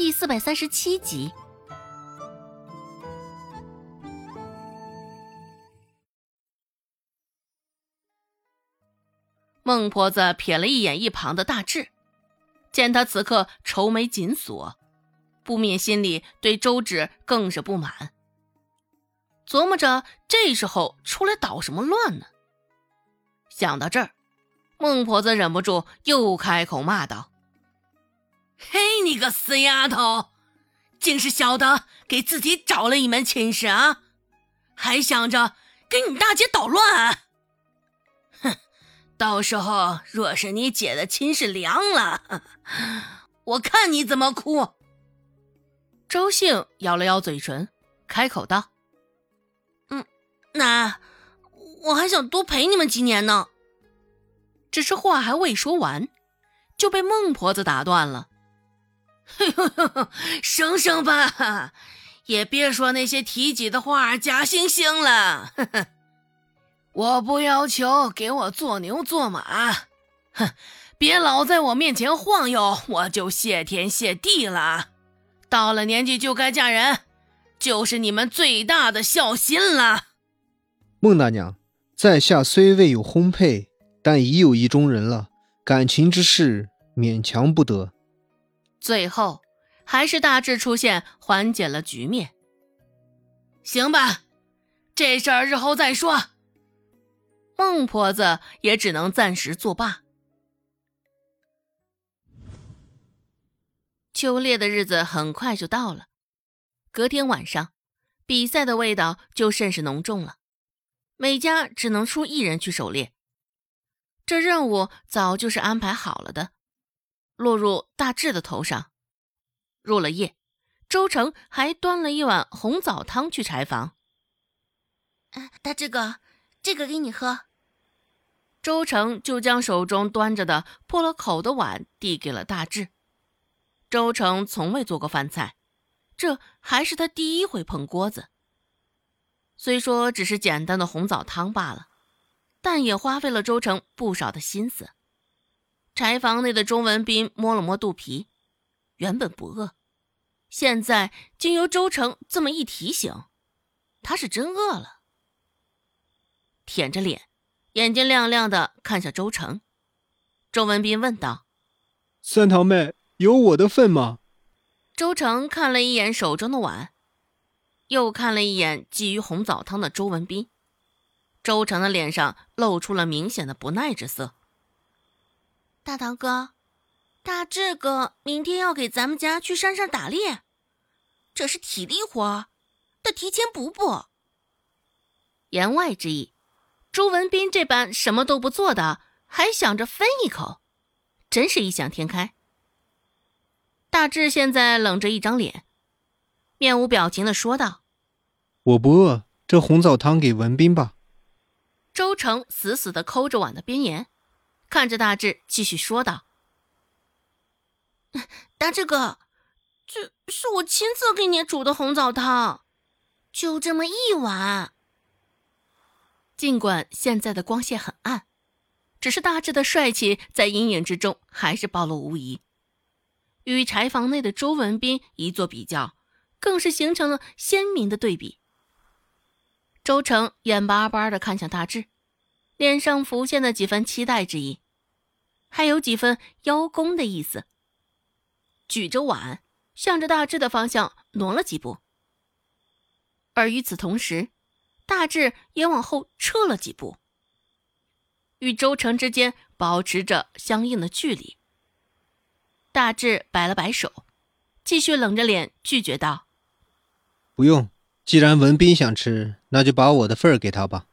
第四百三十七集。孟婆子瞥了一眼一旁的大志，见他此刻愁眉紧锁，不免心里对周芷更是不满，琢磨着这时候出来捣什么乱呢？想到这儿，孟婆子忍不住又开口骂道：“嘿，你个死丫头，竟是晓得给自己找了一门亲事啊，还想着给你大姐捣乱！哼！”到时候若是你姐的亲事凉了，我看你怎么哭。周兴咬了咬嘴唇，开口道：“嗯，那我还想多陪你们几年呢。”只是话还未说完，就被孟婆子打断了：“ 省省吧，也别说那些提己的话，假惺惺了。”呵呵我不要求给我做牛做马，哼！别老在我面前晃悠，我就谢天谢地了。到了年纪就该嫁人，就是你们最大的孝心了。孟大娘，在下虽未有婚配，但已有意中人了，感情之事勉强不得。最后，还是大致出现，缓解了局面。行吧，这事儿日后再说。孟婆子也只能暂时作罢。秋猎的日子很快就到了，隔天晚上，比赛的味道就甚是浓重了。每家只能出一人去狩猎，这任务早就是安排好了的，落入大志的头上。入了夜，周成还端了一碗红枣汤去柴房。大志哥，这个给你喝。周成就将手中端着的破了口的碗递给了大志。周成从未做过饭菜，这还是他第一回碰锅子。虽说只是简单的红枣汤罢了，但也花费了周成不少的心思。柴房内的钟文斌摸了摸肚皮，原本不饿，现在经由周成这么一提醒，他是真饿了。舔着脸。眼睛亮亮的看向周成，周文斌问道：“三堂妹，有我的份吗？”周成看了一眼手中的碗，又看了一眼觊觎红枣汤的周文斌，周成的脸上露出了明显的不耐之色。大堂哥，大志哥明天要给咱们家去山上打猎，这是体力活，得提前补补。言外之意。朱文斌这般什么都不做的，还想着分一口，真是异想天开。大志现在冷着一张脸，面无表情的说道：“我不饿，这红枣汤给文斌吧。”周成死死的抠着碗的边沿，看着大志继续说道：“大志哥，这是我亲自给你煮的红枣汤，就这么一碗。”尽管现在的光线很暗，只是大志的帅气在阴影之中还是暴露无遗。与柴房内的周文斌一做比较，更是形成了鲜明的对比。周成眼巴巴的看向大志，脸上浮现了几分期待之意，还有几分邀功的意思。举着碗，向着大志的方向挪了几步，而与此同时。大志也往后撤了几步，与周成之间保持着相应的距离。大志摆了摆手，继续冷着脸拒绝道：“不用，既然文斌想吃，那就把我的份儿给他吧。”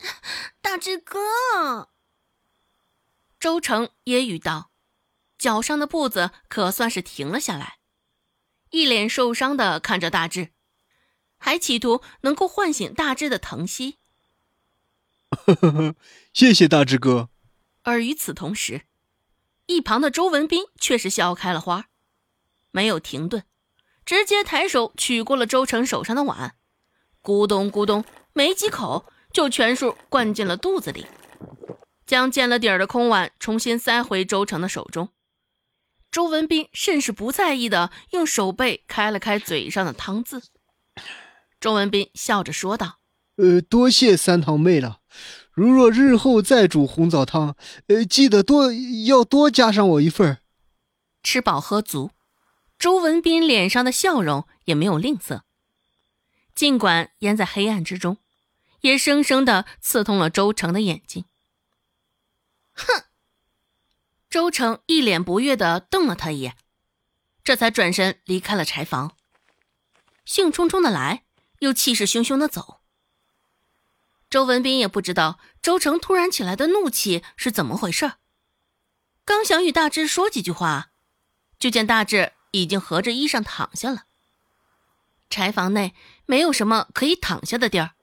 大志哥，周成揶揄道，脚上的步子可算是停了下来，一脸受伤的看着大志。还企图能够唤醒大志的疼惜。呵呵呵，谢谢大志哥。而与此同时，一旁的周文斌却是笑开了花，没有停顿，直接抬手取过了周成手上的碗，咕咚咕咚，没几口就全数灌进了肚子里，将见了底儿的空碗重新塞回周成的手中。周文斌甚是不在意的用手背开了开嘴上的汤渍。周文斌笑着说道：“呃，多谢三堂妹了。如若日后再煮红枣汤，呃，记得多要多加上我一份。”吃饱喝足，周文斌脸上的笑容也没有吝啬。尽管淹在黑暗之中，也生生的刺痛了周成的眼睛。哼！周成一脸不悦的瞪了他一眼，这才转身离开了柴房，兴冲冲的来，又气势汹汹的走。周文斌也不知道周成突然起来的怒气是怎么回事，刚想与大志说几句话，就见大志已经合着衣裳躺下了。柴房内没有什么可以躺下的地儿，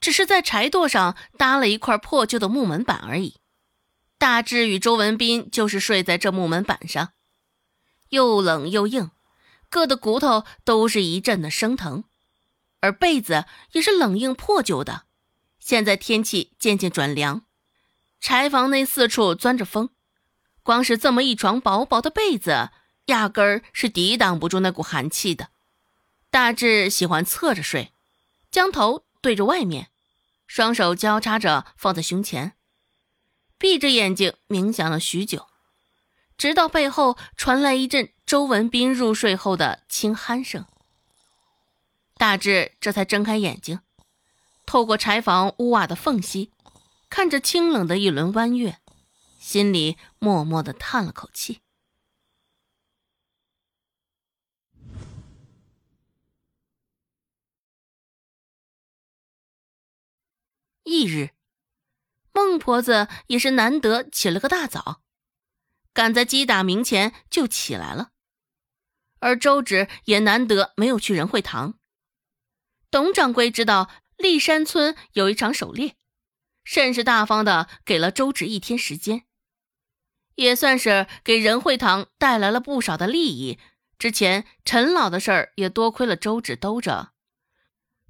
只是在柴垛上搭了一块破旧的木门板而已。大志与周文斌就是睡在这木门板上，又冷又硬，硌得骨头都是一阵的生疼，而被子也是冷硬破旧的。现在天气渐渐转凉，柴房内四处钻着风，光是这么一床薄薄的被子，压根儿是抵挡不住那股寒气的。大志喜欢侧着睡，将头对着外面，双手交叉着放在胸前，闭着眼睛冥想了许久，直到背后传来一阵周文斌入睡后的轻鼾声。大志这才睁开眼睛，透过柴房屋瓦的缝隙，看着清冷的一轮弯月，心里默默的叹了口气。翌日，孟婆子也是难得起了个大早，赶在鸡打鸣前就起来了。而周芷也难得没有去仁惠堂。董掌柜知道立山村有一场狩猎，甚是大方的给了周芷一天时间，也算是给仁惠堂带来了不少的利益。之前陈老的事儿也多亏了周芷兜着。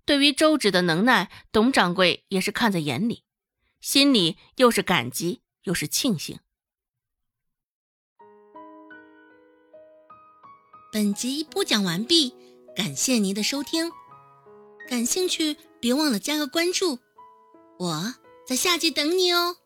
对于周芷的能耐，董掌柜也是看在眼里，心里又是感激又是庆幸。本集播讲完毕，感谢您的收听。感兴趣，别忘了加个关注，我在下集等你哦。